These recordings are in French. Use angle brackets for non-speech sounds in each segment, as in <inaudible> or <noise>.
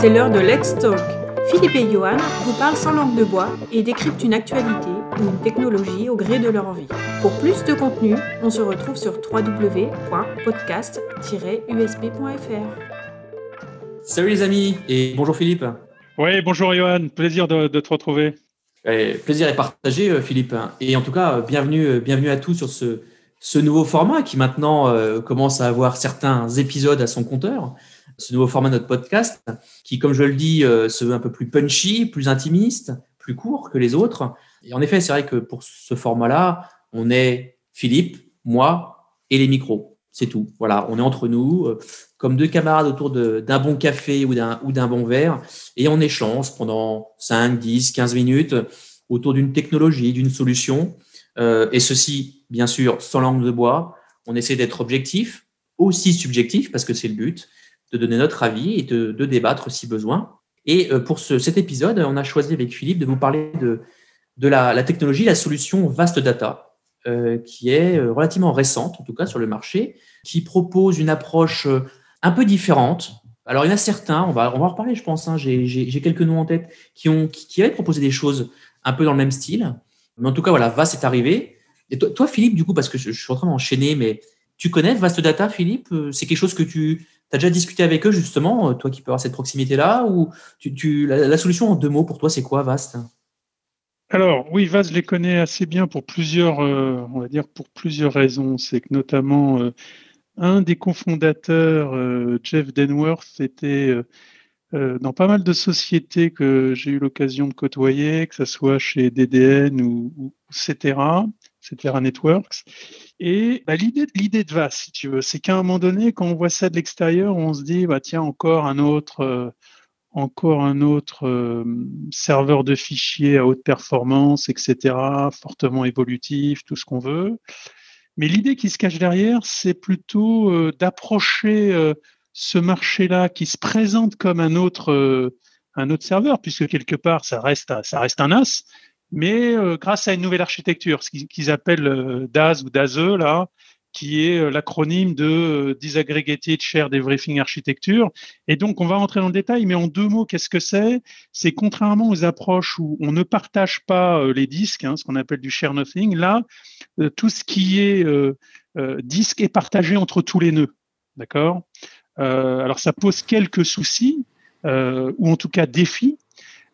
c'est l'heure de Let's Talk. Philippe et Johan vous parlent sans langue de bois et décryptent une actualité ou une technologie au gré de leur envie. Pour plus de contenu, on se retrouve sur www.podcast-usb.fr. Salut les amis et bonjour Philippe. Oui, bonjour Johan, plaisir de, te retrouver. plaisir est partagé euh, Philippe. Et en tout cas, bienvenue, euh, bienvenue à tous sur ce, ce nouveau format qui maintenant euh, commence à avoir certains épisodes à son compteur ce nouveau format de notre podcast, qui, comme je le dis, euh, se veut un peu plus punchy, plus intimiste, plus court que les autres. Et en effet, c'est vrai que pour ce format-là, on est Philippe, moi et les micros. C'est tout. Voilà, on est entre nous, euh, comme deux camarades autour d'un bon café ou d'un bon verre, et on échange pendant 5, 10, 15 minutes autour d'une technologie, d'une solution. Euh, et ceci, bien sûr, sans langue de bois. On essaie d'être objectif, aussi subjectif, parce que c'est le but, de donner notre avis et de, débattre si besoin. Et euh, pour cet épisode, on a choisi avec Philippe de vous parler de, de la, technologie, la solution Vast Data, euh, qui est euh, relativement récente, en tout cas sur le marché, qui propose une approche un peu différente. Alors, il y en a certains, on va, on va en reparler, je pense, hein, j'ai quelques noms en tête, qui, ont, qui, avaient proposé des choses un peu dans le même style. Mais en tout cas, voilà, Vast est arrivé. Et toi, toi Philippe, du coup, parce que je, je suis en train d'enchaîner, mais tu connais Vast Data, Philippe? C'est quelque chose que tu tu as déjà discuté avec eux justement, euh, toi qui peux avoir cette proximité-là, ou tu, la, solution en deux mots pour toi, c'est quoi Vast? Alors oui, Vast, je les connais assez bien pour plusieurs, euh, on va dire pour plusieurs raisons. C'est que notamment euh, un des cofondateurs, Jeff Denworth, était dans pas mal de sociétés que j'ai eu l'occasion de côtoyer, que ce soit chez DDN ou, ou Cetera, Cetera Networks. Et bah, l'idée, l'idée de VAS, si tu veux, c'est qu'à un moment donné, quand on voit ça de l'extérieur, on se dit, bah, tiens, encore un autre, euh, encore un autre euh, serveur de fichiers à haute performance, etc., fortement évolutif, tout ce qu'on veut. Mais l'idée qui se cache derrière, c'est plutôt euh, d'approcher ce marché-là qui se présente comme un autre, un autre serveur, puisque quelque part, ça reste, ça reste un as, mais euh, grâce à une nouvelle architecture, ce qu'ils appellent euh, DAS ou DASE, là, qui est euh, l'acronyme de Disaggregated Shared Everything Architecture. Et donc, on va rentrer dans le détail, mais en deux mots, qu'est-ce que c'est? C'est contrairement aux approches où on ne partage pas les disques, hein, ce qu'on appelle du share nothing, là, tout ce qui est disque est partagé entre tous les nœuds. D'accord? Alors, ça pose quelques soucis, ou en tout cas défis,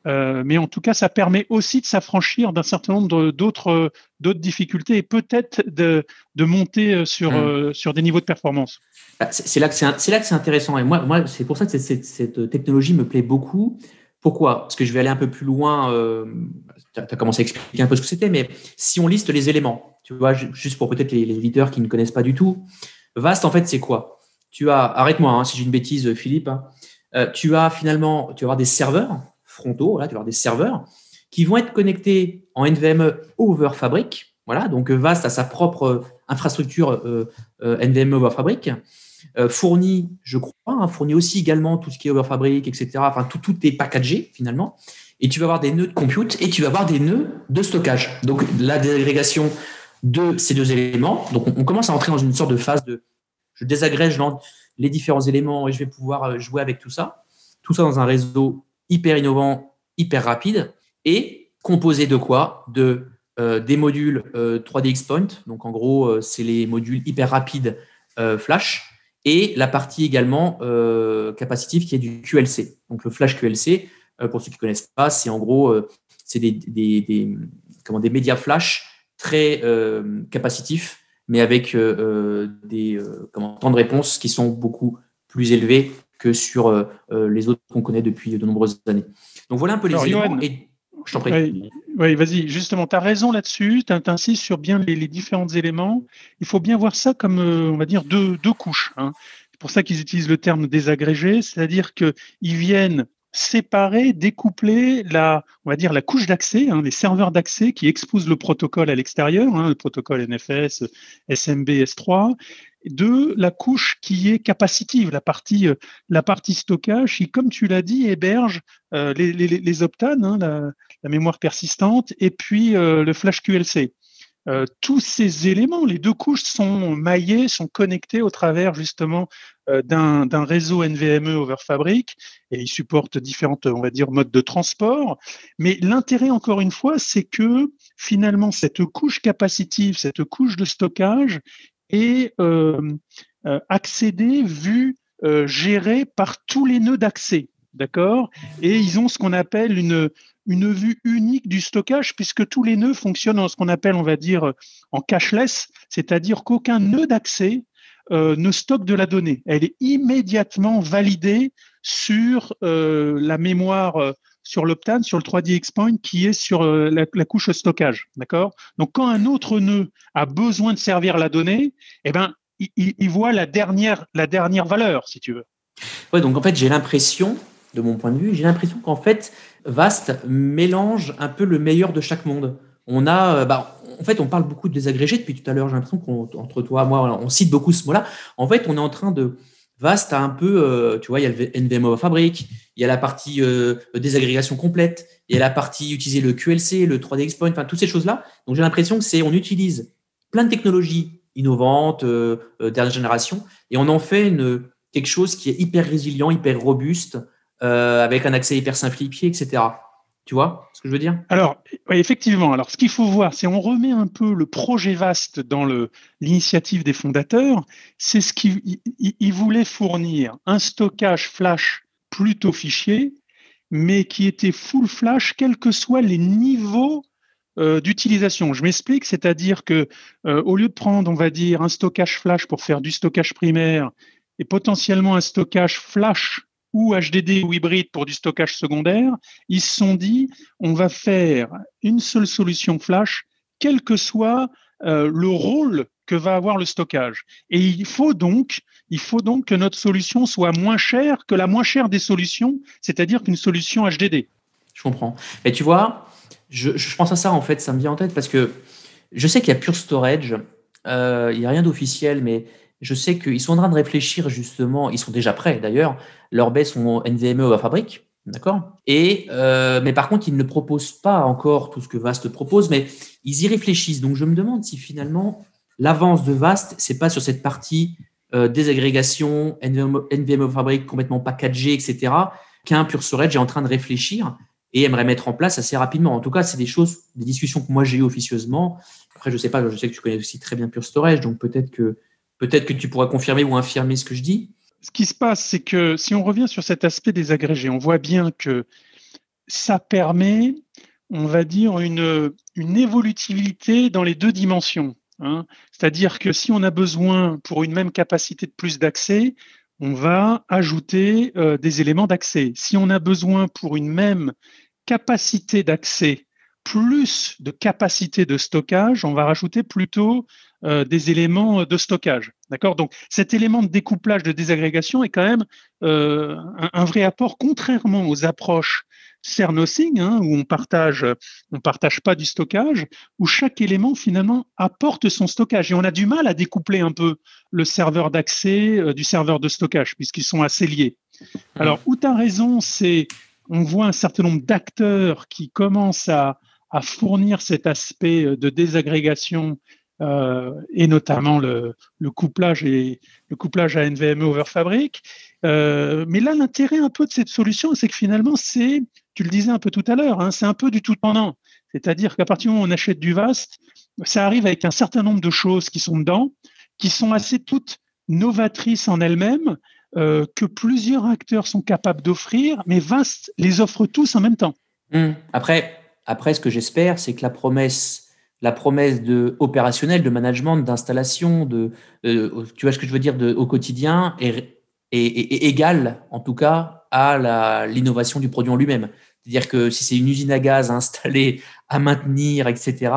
euh, mais en tout cas, ça permet aussi de s'affranchir d'un certain nombre d'autres d'autres difficultés et peut-être de, de monter euh, sur, euh, sur des niveaux de performance. Bah, c'est là que c'est intéressant. Et moi, moi c'est pour ça que cette, cette, technologie me plaît beaucoup. Pourquoi? Parce que je vais aller un peu plus loin. tu as, commencé à expliquer un peu ce que c'était, mais si on liste les éléments, tu vois, juste pour peut-être les, les qui ne connaissent pas du tout, Vast, en fait, c'est quoi? Tu as, arrête-moi hein, si j'ai une bêtise, Philippe. Hein. tu as finalement, tu vas avoir des serveurs frontaux, tu vas avoir des serveurs qui vont être connectés en NVMe over Fabric. Voilà, donc euh, Vast a sa propre euh, infrastructure euh, NVMe over Fabric. fournit, je crois, hein, fournit aussi également tout ce qui est over Fabric, etc. Enfin, tout, tout est packagé finalement. Et tu vas avoir des nœuds de compute et tu vas avoir des nœuds de stockage. Donc, la désagrégation de ces deux éléments. Donc, on, commence à entrer dans une sorte de phase de je désagrège les différents éléments et je vais pouvoir jouer avec tout ça. Tout ça dans un réseau hyper innovant, hyper rapide et composé de quoi? De euh, des modules 3DX euh, Point, donc en gros, euh, c'est les modules hyper rapides Flash, et la partie également capacitive qui est du QLC. Donc le Flash QLC, pour ceux qui ne connaissent pas, c'est en gros c'est des, comment, des médias Flash très capacitifs, mais avec des comment, temps de réponse qui sont beaucoup plus élevés que sur euh, euh, les autres qu'on connaît depuis de nombreuses années. Donc voilà un peu les éléments. et... Je t'en prie. Oui, vas-y. Justement, tu as raison là-dessus. Tu insistes sur bien les, différents éléments. Il faut bien voir ça comme, euh, on va dire, deux, deux couches. Hein. C'est pour ça qu'ils utilisent le terme désagrégé, c'est-à-dire qu'ils viennent séparer, découpler la, on va dire la couche d'accès, hein, les serveurs d'accès qui exposent le protocole à l'extérieur, hein, le protocole NFS, SMB, S3, de la couche qui est capacitive, la partie, euh, la partie stockage qui, comme tu l'as dit, héberge euh, les, les, les, optanes, hein, la, mémoire persistante, et puis euh, le flash QLC. tous ces éléments, les deux couches sont maillées, sont connectées au travers justement d'un réseau NVMe over Fabric et ils supportent différentes, on va dire, modes de transport. Mais l'intérêt, encore une fois, c'est que finalement cette couche capacitive, cette couche de stockage est euh, accédée, vue, gérée par tous les nœuds d'accès. D'accord? Et ils ont ce qu'on appelle une, vue unique du stockage puisque tous les nœuds fonctionnent en ce qu'on appelle, on va dire, en cashless, c'est-à-dire qu'aucun nœud d'accès euh, ne stocke de la donnée. Elle est immédiatement validée sur euh, la mémoire, euh, sur l'Optane, sur le 3D Xpoint qui est sur la, couche stockage. D'accord? Donc, quand un autre nœud a besoin de servir la donnée, eh ben, il, voit la dernière, la dernière valeur, si tu veux. Ouais, donc en fait, j'ai l'impression de mon point de vue, j'ai l'impression qu'en fait, Vast mélange un peu le meilleur de chaque monde. On a, euh, bah, en fait, on parle beaucoup de désagrégés depuis tout à l'heure. J'ai l'impression qu'entre toi moi, on cite beaucoup ce mot-là. En fait, on est en train de Vast a un peu, euh, tu vois, il y a le NVMe Fabric, il y a la partie euh, désagrégation complète, il y a la partie utiliser le QLC, le 3D Xpoint, enfin toutes ces choses-là. Donc j'ai l'impression que c'est, on utilise plein de technologies innovantes, dernière génération, et on en fait une, quelque chose qui est hyper résilient, hyper robuste, euh, avec un accès hyper simplifié, etc. Tu vois ce que je veux dire? Alors, effectivement. Alors, ce qu'il faut voir, c'est on remet un peu le projet vaste dans l'initiative des fondateurs. C'est ce qu'ils voulaient fournir un stockage flash plutôt fichier, mais qui était full flash, quels que soient les niveaux euh, d'utilisation. Je m'explique, c'est-à-dire que euh, au lieu de prendre, on va dire, un stockage flash pour faire du stockage primaire et potentiellement un stockage flash ou HDD ou hybride pour du stockage secondaire, ils se sont dit, on va faire une seule solution flash, quel que soit euh, le rôle que va avoir le stockage. Et il faut donc, il faut donc que notre solution soit moins chère que la moins chère des solutions, c'est-à-dire qu'une solution HDD. Je comprends. Et tu vois, je, pense à ça en fait, ça me vient en tête parce que je sais qu'il y a Pure Storage, euh, il n'y a rien d'officiel, mais je sais qu'ils sont en train de réfléchir justement, ils sont déjà prêts d'ailleurs, leurs baies sont NVMe à fabrique, d'accord? Euh, mais par contre, ils ne proposent pas encore tout ce que Vast propose, mais ils y réfléchissent. Donc je me demande si finalement l'avance de Vast, c'est pas sur cette partie euh, désagrégation, NVMe, NVMe fabrique complètement packagé, etc., qu'un Pure Storage est en train de réfléchir et aimerait mettre en place assez rapidement. En tout cas, c'est des choses, des discussions que moi j'ai eues officieusement. Après, je sais pas, je sais que tu connais aussi très bien Pure Storage, donc peut-être que Peut-être que tu pourras confirmer ou infirmer ce que je dis. Ce qui se passe, c'est que si on revient sur cet aspect des agrégés, on voit bien que ça permet, on va dire, une, une évolutivité dans les deux dimensions. Hein. C'est-à-dire que si on a besoin pour une même capacité de plus d'accès, on va ajouter euh, des éléments d'accès. Si on a besoin pour une même capacité d'accès plus de capacité de stockage, on va rajouter plutôt euh, des éléments de stockage. D'accord? Donc cet élément de découplage, de désagrégation est quand même euh, un, vrai apport, contrairement aux approches CERNOSING, hein, où on partage, on partage pas du stockage, où chaque élément finalement apporte son stockage. Et on a du mal à découpler un peu le serveur d'accès euh, du serveur de stockage, puisqu'ils sont assez liés. Alors, où tu as raison, c'est on voit un certain nombre d'acteurs qui commencent à, à fournir cet aspect de désagrégation euh, et notamment le, couplage et le couplage à NVMe over Fabric. Euh, mais là, l'intérêt un peu de cette solution, c'est que finalement, c'est, tu le disais un peu tout à l'heure, hein, c'est un peu du tout pendant. C'est-à-dire qu'à partir du moment où on achète du VAST, ça arrive avec un certain nombre de choses qui sont dedans, qui sont assez toutes novatrices en elles-mêmes, euh, que plusieurs acteurs sont capables d'offrir, mais VAST les offre tous en même temps. Mmh. Après, après, ce que j'espère, c'est que la promesse, la promesse de opérationnelle, de management, d'installation, de, euh, tu vois ce que je veux dire, de, au quotidien est, est, égale, en tout cas, à l'innovation du produit en lui-même. C'est-à-dire que si c'est une usine à gaz à installer, à maintenir, etc.,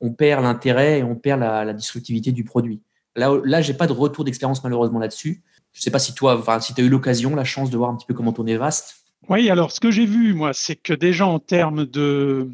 on perd l'intérêt et on perd la, la destructivité du produit. Là, là j'ai pas de retour d'expérience malheureusement là-dessus. Je sais pas si toi, enfin, si tu as eu l'occasion, la chance de voir un petit peu comment tourner Vaste. Oui, alors ce que j'ai vu, moi, c'est que déjà en termes de,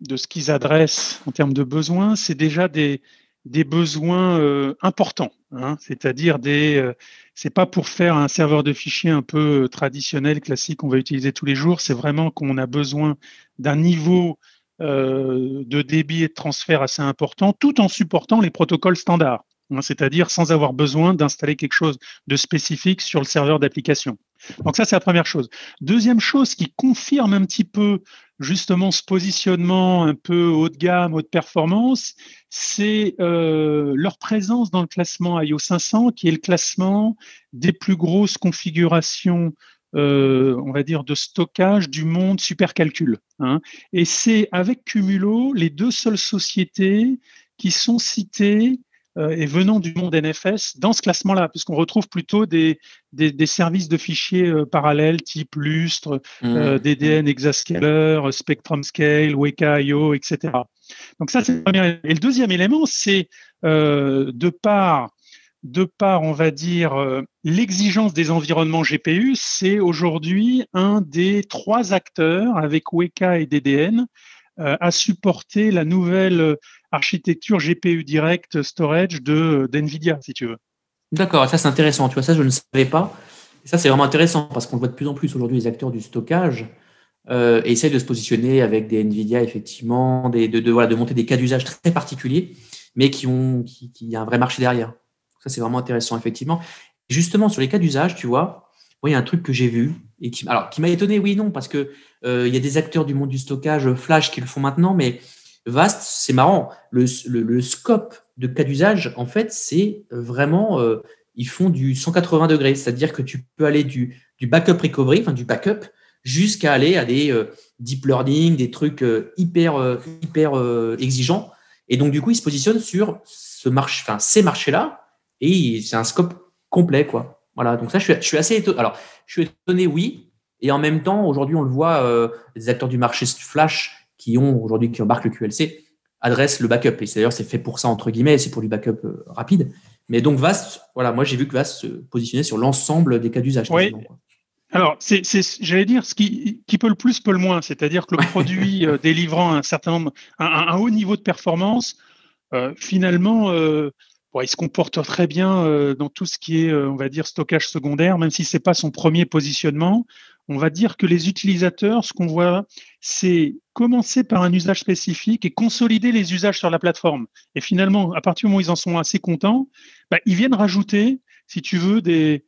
de ce qu'ils adressent, en termes de besoins, c'est déjà des, besoins euh, importants. Hein, C'est-à-dire des, euh, c'est pas pour faire un serveur de fichiers un peu traditionnel, classique, qu'on va utiliser tous les jours. C'est vraiment qu'on a besoin d'un niveau de débit et de transfert assez important, tout en supportant les protocoles standards. Hein, c'est-à-dire sans avoir besoin d'installer quelque chose de spécifique sur le serveur d'application. Donc ça, c'est la première chose. Deuxième chose qui confirme un petit peu justement ce positionnement un peu haut de gamme, haute performance, c'est euh, leur présence dans le classement IO 500, qui est le classement des plus grosses configurations euh, on va dire, de stockage du monde supercalcul. Hein. Et c'est avec Cumulo les deux seules sociétés qui sont citées et venant du monde NFS dans ce classement-là, puisqu'on retrouve plutôt des, des, services de fichiers euh, parallèles type Lustre, euh, mmh. DDN Exascaler, Spectrum Scale, Weka.io, etc. Donc ça, c'est le premier Et le deuxième élément, c'est de par de par, on va dire, l'exigence des environnements GPU, c'est aujourd'hui un des trois acteurs avec Weka et DDN à supporter la nouvelle architecture GPU direct storage de d'NVIDIA, si tu veux. D'accord, ça c'est intéressant. Tu vois, ça je ne savais pas. Et ça c'est vraiment intéressant parce qu'on voit de plus en plus aujourd'hui les acteurs du stockage euh, de se positionner avec des NVIDIA effectivement, de, de, monter des cas d'usage très particuliers, mais qui ont un vrai marché derrière. Ça c'est vraiment intéressant effectivement. justement sur les cas d'usage, tu vois, il y a un truc que j'ai vu et qui m'a étonné, oui non, parce que euh, il y a des acteurs du monde du stockage Flash qui le font maintenant, mais vaste, c'est marrant. Le, scope de cas d'usage, en fait, c'est vraiment, euh, ils font du 180 degrés, c'est-à-dire que tu peux aller du, du backup recovery, enfin du backup, jusqu'à aller à des euh, deep learning, des trucs euh, hyper, hyper exigeants. Et donc, du coup, ils se positionnent sur ce marché, enfin, ces marchés-là, et c'est un scope complet, quoi. Voilà, donc ça, je suis, assez étonné. Alors, je suis étonné, oui, et en même temps, aujourd'hui, on le voit, des acteurs du marché Flash qui ont aujourd'hui, qui embarquent le QLC, adressent le backup. Et d'ailleurs, c'est fait pour ça, entre guillemets, c'est pour du backup euh, rapide. Mais donc, VAST, voilà, moi, j'ai vu que VAST se positionnait sur l'ensemble des cas d'usage. Oui. Alors, c'est, j'allais dire, ce qui, qui, peut le plus peut le moins. C'est-à-dire que le <laughs> produit euh, délivrant un certain nombre, un, haut niveau de performance, euh, finalement, il se comporte très bien dans tout ce qui est, on va dire, stockage secondaire, même si c'est pas son premier positionnement on va dire que les utilisateurs, ce qu'on voit, c'est commencer par un usage spécifique et consolider les usages sur la plateforme. Et finalement, à partir du moment où ils en sont assez contents, bah, ils viennent rajouter, si tu veux, des,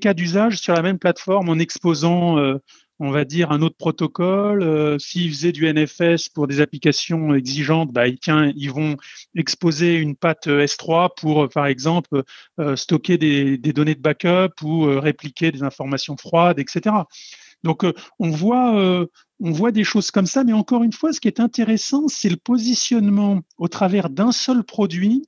cas d'usage sur la même plateforme en exposant euh, on va dire, un autre protocole. Euh, s'ils faisaient du NFS pour des applications exigeantes, bah, tiens, ils vont exposer une patte S3 pour, euh, par exemple, euh, stocker des, données de backup ou répliquer des informations froides, etc. Donc, on voit, on voit des choses comme ça, mais encore une fois, ce qui est intéressant, c'est le positionnement au travers d'un seul produit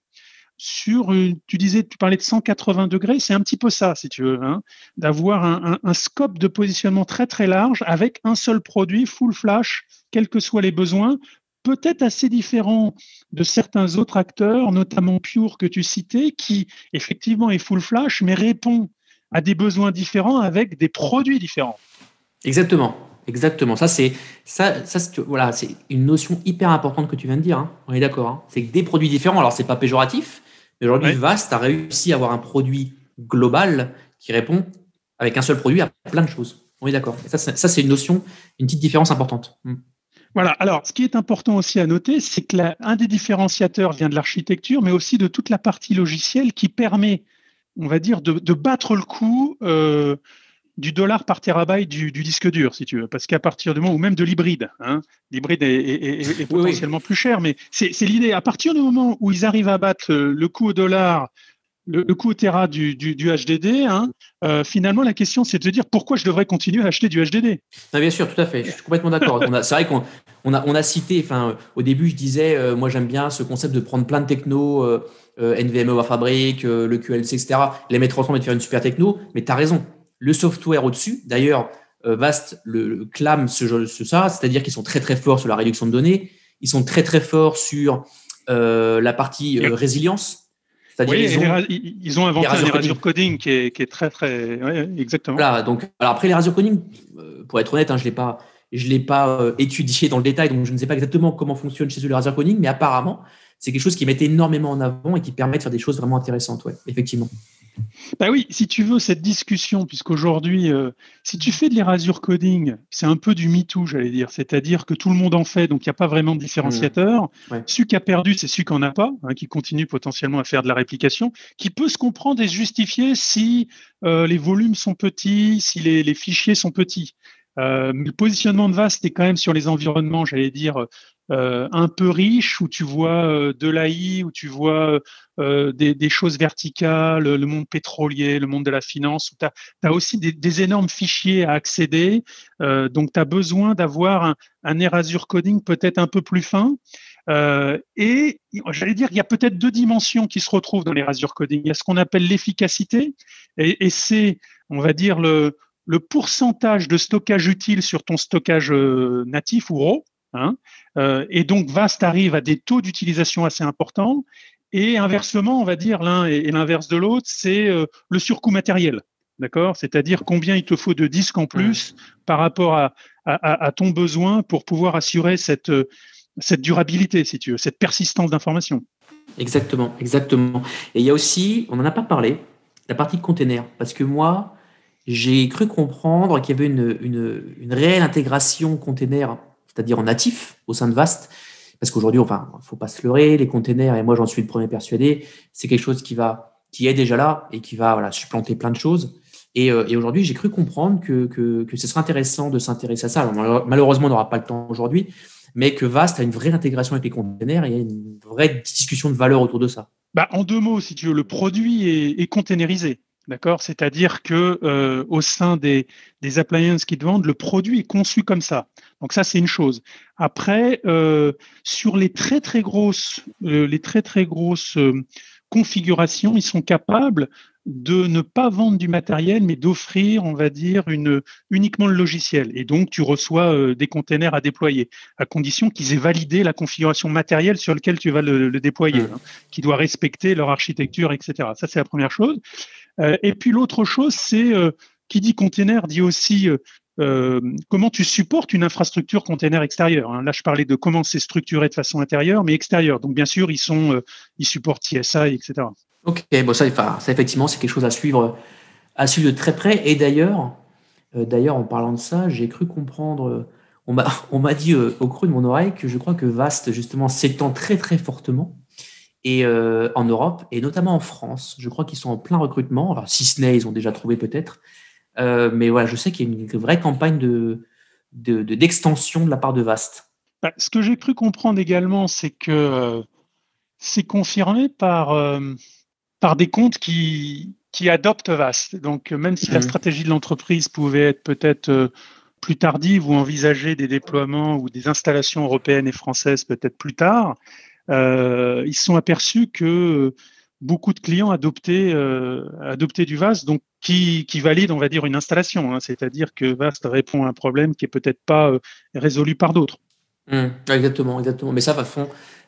sur, tu disais, tu parlais de 180 degrés, c'est un petit peu ça, si tu veux, hein, d'avoir un, scope de positionnement très très large avec un seul produit, full flash, quels que soient les besoins, peut-être assez différent de certains autres acteurs, notamment Pure que tu citais, qui effectivement est full flash, mais répond à des besoins différents avec des produits différents. Exactement. Exactement. Ça, c'est ça, ça voilà, c'est une notion hyper importante que tu viens de dire. Hein. On est d'accord. Hein. C'est des produits différents. Alors, c'est pas péjoratif, aujourd'hui, Vast a réussi à avoir un produit global qui répond avec un seul produit à plein de choses. On est d'accord. Ça, ça c'est une notion, une petite différence importante. Hmm. Voilà. Alors, ce qui est important aussi à noter, c'est que un des différenciateurs vient de l'architecture, mais aussi de toute la partie logicielle qui permet, on va dire, de, battre le coup euh, du dollar par terabyte du, disque dur, si tu veux, parce qu'à partir du moment, ou même de l'hybride, hein, l'hybride est, potentiellement plus cher, mais c'est l'idée. À partir du moment où ils arrivent à battre le coût au dollar, le, coût au tera du, HDD, hein, euh, finalement, la question, c'est de se dire pourquoi je devrais continuer à acheter du HDD. bien sûr, tout à fait. Je suis complètement d'accord. c'est vrai qu'on on a, on a cité, enfin, au début, je disais, euh, moi, j'aime bien ce concept de prendre plein de techno, euh, NVMe à fabrique, le QLC, etc., les mettre ensemble et de faire une super techno, mais tu as raison le software au-dessus. D'ailleurs, euh, Vast le, clame ce, ce ça, c'est-à-dire qu'ils sont très très forts sur la réduction de données, ils sont très très forts sur euh, la partie euh, résilience. Oui, ils, ont, ils, ont, inventé les Razor Coding qui est, qui est, très très exactement. Voilà, donc alors après les Razor Coding, pour être honnête, hein, je l'ai pas je l'ai pas étudié dans le détail, donc je ne sais pas exactement comment fonctionne chez eux le Razor Coding, mais apparemment c'est quelque chose qui met énormément en avant et qui permet de faire des choses vraiment intéressantes, ouais, effectivement. Bah oui, si tu veux cette discussion, puisqu'aujourd'hui, euh, si tu fais de l'erasure coding, c'est un peu du MeToo, j'allais dire, c'est-à-dire que tout le monde en fait, donc il n'y a pas vraiment de différenciateur. Mmh. Celui qui a perdu, c'est celui qui n'en a pas, hein, qui continue potentiellement à faire de la réplication, qui peut se comprendre et se justifier si euh, les volumes sont petits, si les, fichiers sont petits. Euh, le positionnement de VAST est quand même sur les environnements, j'allais dire, euh, un peu riche, où tu vois euh, de l'AI, où tu vois euh, des, choses verticales, le monde pétrolier, le monde de la finance, où tu as, aussi des, énormes fichiers à accéder. donc, tu as besoin d'avoir un, un Erasure coding peut-être un peu plus fin. et j'allais dire, il y a peut-être deux dimensions qui se retrouvent dans l'Erasure coding. Il y a ce qu'on appelle l'efficacité, et, c'est, on va dire, le, le pourcentage de stockage utile sur ton stockage natif ou RAW, Hein. Euh, et donc, VAST arrive à des taux d'utilisation assez importants. Et inversement, on va dire l'un et, l'inverse de l'autre, c'est euh, le surcoût matériel. D'accord? C'est-à-dire combien il te faut de disques en plus par rapport à, ton besoin pour pouvoir assurer cette, cette durabilité, si tu veux, cette persistance d'information. Exactement, exactement. Et il y a aussi, on n'en a pas parlé, la partie container. Parce que moi, j'ai cru comprendre qu'il y avait une, une, une réelle intégration container c'est-à-dire en natif au sein de Vast. Parce qu'aujourd'hui, enfin, faut pas se leurrer, les containers, et moi j'en suis le premier persuadé, c'est quelque chose qui va, qui est déjà là et qui va voilà, supplanter plein de choses. Et, euh, aujourd'hui, j'ai cru comprendre que, que, ce serait intéressant de s'intéresser à ça. malheureusement, on n'aura pas le temps aujourd'hui, mais que Vast a une vraie intégration avec les containers et il y a une vraie discussion de valeur autour de ça. Bah, en deux mots, si tu veux, le produit est, est. D'accord? C'est-à-dire que euh, au sein des, des appliances qui vendent, le produit est conçu comme ça. Donc ça, c'est une chose. Après, euh, sur les très très grosses, euh, les très très grosses configurations, ils sont capables de ne pas vendre du matériel, mais d'offrir, on va dire, une, uniquement le logiciel. Et donc, tu reçois des containers à déployer, à condition qu'ils aient validé la configuration matérielle sur laquelle tu vas le, déployer, mmh. hein, qui doit respecter leur architecture, etc. Ça, c'est la première chose. Euh, et puis l'autre chose, c'est euh, qui dit container dit aussi euh, comment tu supportes une infrastructure container extérieure. Hein. Là, je parlais de comment c'est structuré de façon intérieure, mais extérieure. Donc, bien sûr, ils sont, ils supportent TSI, etc. Ok, bon, ça, ça effectivement, c'est quelque chose à suivre, à suivre de très près. Et d'ailleurs, d'ailleurs, en parlant de ça, j'ai cru comprendre. <laughs> on m'a dit au creux de mon oreille que je crois que Vast justement s'étend très très fortement et euh, en Europe et notamment en France. Je crois qu'ils sont en plein recrutement. Alors, si ce n'est, ils ont déjà trouvé peut-être. Euh, mais voilà, je sais qu'il y a une vraie campagne de, d'extension de, la part de Vast. Bah, ce que j'ai cru comprendre également, c'est que euh, c'est confirmé par, par des comptes qui, qui adoptent Vast. Donc, même si la mmh. stratégie de l'entreprise pouvait être peut-être plus tardive ou envisager des déploiements ou des installations européennes et françaises peut-être plus tard, euh, ils se sont aperçus que beaucoup de clients adoptaient, euh, adoptaient du VAST, donc qui, valide, on va dire, une installation. Hein. C'est-à-dire que VAST répond à un problème qui est peut-être pas euh, résolu par d'autres. Mmh. exactement, exactement. Mais ça, va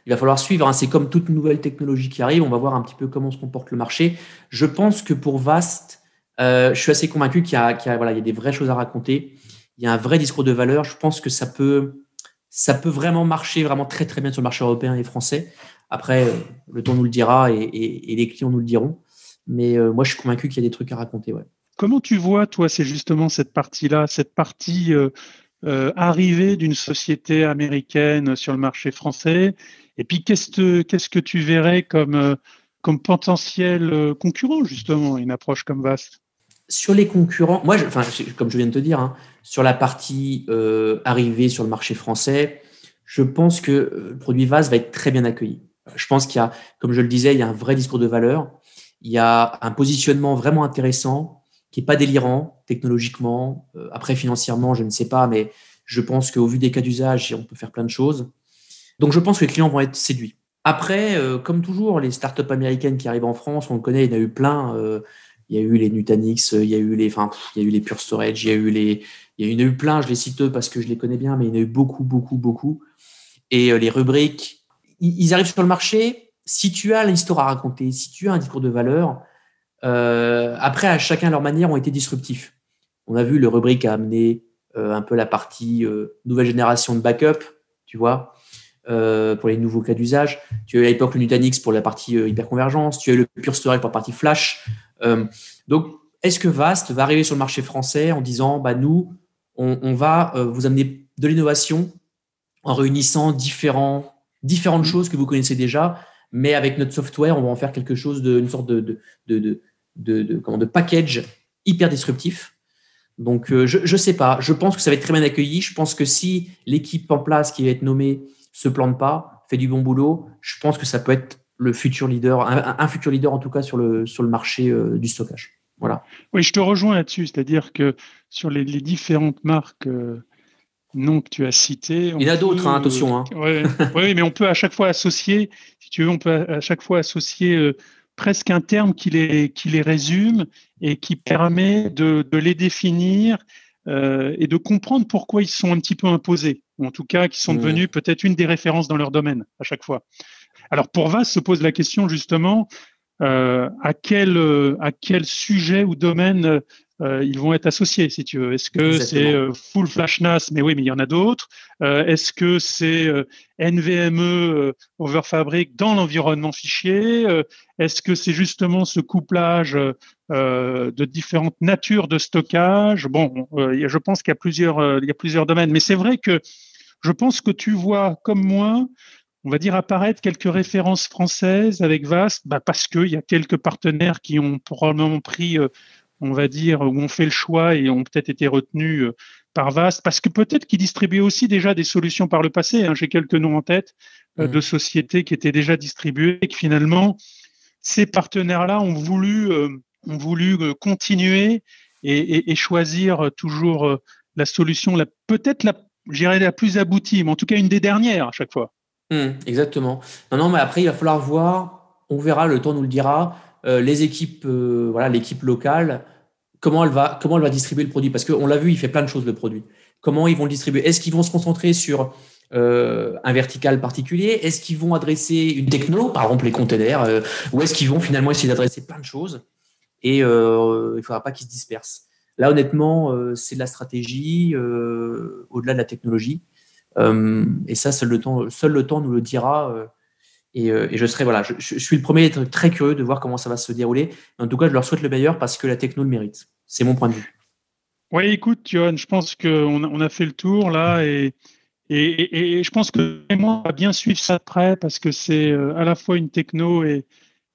il va falloir suivre. Hein. C'est comme toute nouvelle technologie qui arrive. On va voir un petit peu comment se comporte le marché. Je pense que pour VAST, je suis assez convaincu qu'il y, il y a des vraies choses à raconter. Il y a un vrai discours de valeur. Je pense que ça peut, ça peut vraiment marcher vraiment très très bien sur le marché européen et français. Après, euh, le temps nous le dira et, les clients nous le diront. Mais euh, moi, je suis convaincu qu'il y a des trucs à raconter. Ouais. Comment tu vois, toi, c'est justement cette partie-là, cette partie euh, arrivée d'une société américaine sur le marché français? Et puis, qu'est-ce, qu'est-ce que tu verrais comme, comme potentiel concurrent, justement, une approche comme Vast? Sur les concurrents, moi, enfin, comme je viens de te dire, hein, sur la partie euh, arrivée sur le marché français, je pense que euh, le produit VAS va être très bien accueilli. Je pense qu'il y a, comme je le disais, il y a un vrai discours de valeur. Il y a un positionnement vraiment intéressant qui n'est pas délirant technologiquement. Euh, après, financièrement, je ne sais pas, mais je pense qu'au vu des cas d'usage, on peut faire plein de choses. Donc, je pense que les clients vont être séduits. Après, comme toujours, les startups américaines qui arrivent en France, on le connaît, il y en a eu plein il y a eu les Nutanix, il y a eu les, enfin, il y a eu les Pure Storage, il y a eu les, il y en a eu plein, je les cite parce que je les connais bien, mais il y en a eu beaucoup, beaucoup, beaucoup. Et euh, les rubriques, ils, arrivent sur le marché. Si tu as l'histoire à raconter, si tu as un discours de valeur, euh, après, à chacun leur manière, ont été disruptifs. On a vu le rubrique a amené euh, un peu la partie nouvelle génération de backup, tu vois. Pour les nouveaux cas d'usage. Tu as eu à l'époque le Nutanix pour la partie hyperconvergence. Tu as eu le Pure Storage pour la partie flash. donc, est-ce que Vast va arriver sur le marché français en disant, bah, nous, on, va vous amener de l'innovation en réunissant différents, différentes choses que vous connaissez déjà, mais avec notre software, on va en faire quelque chose de, une sorte de, de, de, package hyper disruptif. Donc, euh, je ne sais pas. Je pense que ça va être très bien accueilli. Je pense que si l'équipe en place qui va être nommée se plante pas, fait du bon boulot, je pense que ça peut être le futur leader, un, futur leader en tout cas sur le, sur le marché euh, du stockage. Voilà. Oui, je te rejoins là-dessus. C'est-à-dire que sur les, différentes marques euh, non que tu as citées. Il y en a d'autres, hein, attention. Hein. oui, mais on peut à chaque fois associer, si tu veux, on peut à chaque fois associer presque un terme qui les, qui les résume et qui permet de, de les définir euh, et de comprendre pourquoi ils sont un petit peu imposés, ou en tout cas qui sont devenus peut-être une des références dans leur domaine à chaque fois. Alors pour VAS se pose la question justement euh, à quel à quel sujet ou domaine euh, ils vont être associés, si tu veux? Est-ce que c'est euh, full flash NAS? Mais oui, mais il y en a d'autres. Euh, est-ce que c'est NVMe over Fabric dans l'environnement fichier? Est-ce que c'est justement ce couplage de différentes natures de stockage? Bon, je pense qu'il y a plusieurs, il y a plusieurs domaines, mais c'est vrai que je pense que tu vois, comme moi, on va dire apparaître quelques références françaises avec VAST, bah parce qu'il y a quelques partenaires qui ont probablement pris on va dire, où on fait le choix et ont peut-être été retenus euh, par VAST, parce que peut-être qu'ils distribuaient aussi déjà des solutions par le passé. Hein. J'ai quelques noms en tête euh, mmh. de sociétés qui étaient déjà distribuées et que finalement, ces partenaires-là ont voulu, euh, ont voulu continuer et, choisir toujours la solution, la, peut-être la, la plus aboutie, mais en tout cas une des dernières à chaque fois. Mmh, exactement. Non, non, mais après, il va falloir voir, on verra, le temps nous le dira. Euh, les équipes, euh, voilà, l'équipe locale, comment elle va, comment elle va distribuer le produit? Parce qu'on l'a vu, il fait plein de choses le produit. Comment ils vont le distribuer? Est-ce qu'ils vont se concentrer sur euh, un vertical particulier? Est-ce qu'ils vont adresser une techno, par exemple les containers, ou est-ce qu'ils vont finalement essayer d'adresser plein de choses? Et il ne faudra pas qu'ils se dispersent Là, honnêtement, c'est de la stratégie au-delà de la technologie. et ça, seul le temps, seul le temps nous le dira euh, et, je serai, voilà, je, suis le premier à être très curieux de voir comment ça va se dérouler. En tout cas, je leur souhaite le meilleur parce que la techno le mérite. C'est mon point de vue. Oui, écoute, Johan, je pense qu'on a, fait le tour là et, je pense que moi, on va bien suivre ça de près parce que c'est euh, à la fois une techno et,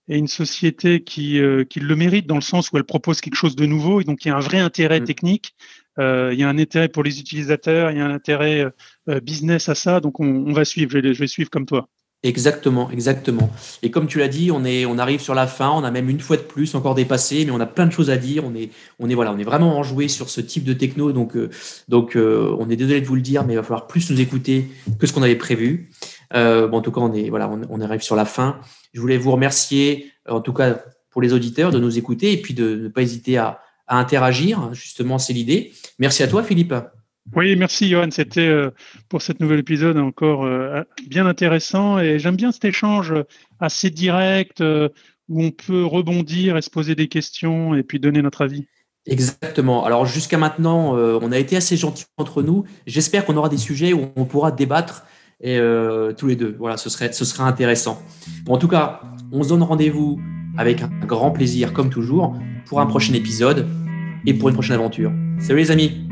une société qui, euh, qui, le mérite dans le sens où elle propose quelque chose de nouveau et donc il y a un vrai intérêt mm. technique. il y a un intérêt pour les utilisateurs, il y a un intérêt business à ça, donc on, on va suivre, je vais suivre comme toi. Exactement, exactement. Et comme tu l'as dit, on, est, on arrive sur la fin, on a même une fois de plus encore dépassé, mais on a plein de choses à dire. On est, on est, voilà, on est vraiment enjoué sur ce type de techno, donc, euh, donc euh, on est désolé de vous le dire, mais il va falloir plus nous écouter que ce qu'on avait prévu. Euh, bon, en tout cas, on, est, voilà, on, arrive sur la fin. Je voulais vous remercier, en tout cas pour les auditeurs, de nous écouter et puis de ne pas hésiter à, à interagir. Justement, c'est l'idée. Merci à toi, Philippe. Oui, merci Johan. C'était euh, pour cet nouvel épisode encore euh, bien intéressant et j'aime bien cet échange assez direct où on peut rebondir et se poser des questions et puis donner notre avis. Exactement. Alors jusqu'à maintenant, on a été assez gentils entre nous. J'espère qu'on aura des sujets où on pourra débattre et tous les deux. Voilà, ce serait, ce serait intéressant. en tout cas, on se donne rendez-vous avec un grand plaisir, comme toujours, pour un prochain épisode et pour une prochaine aventure. Salut les amis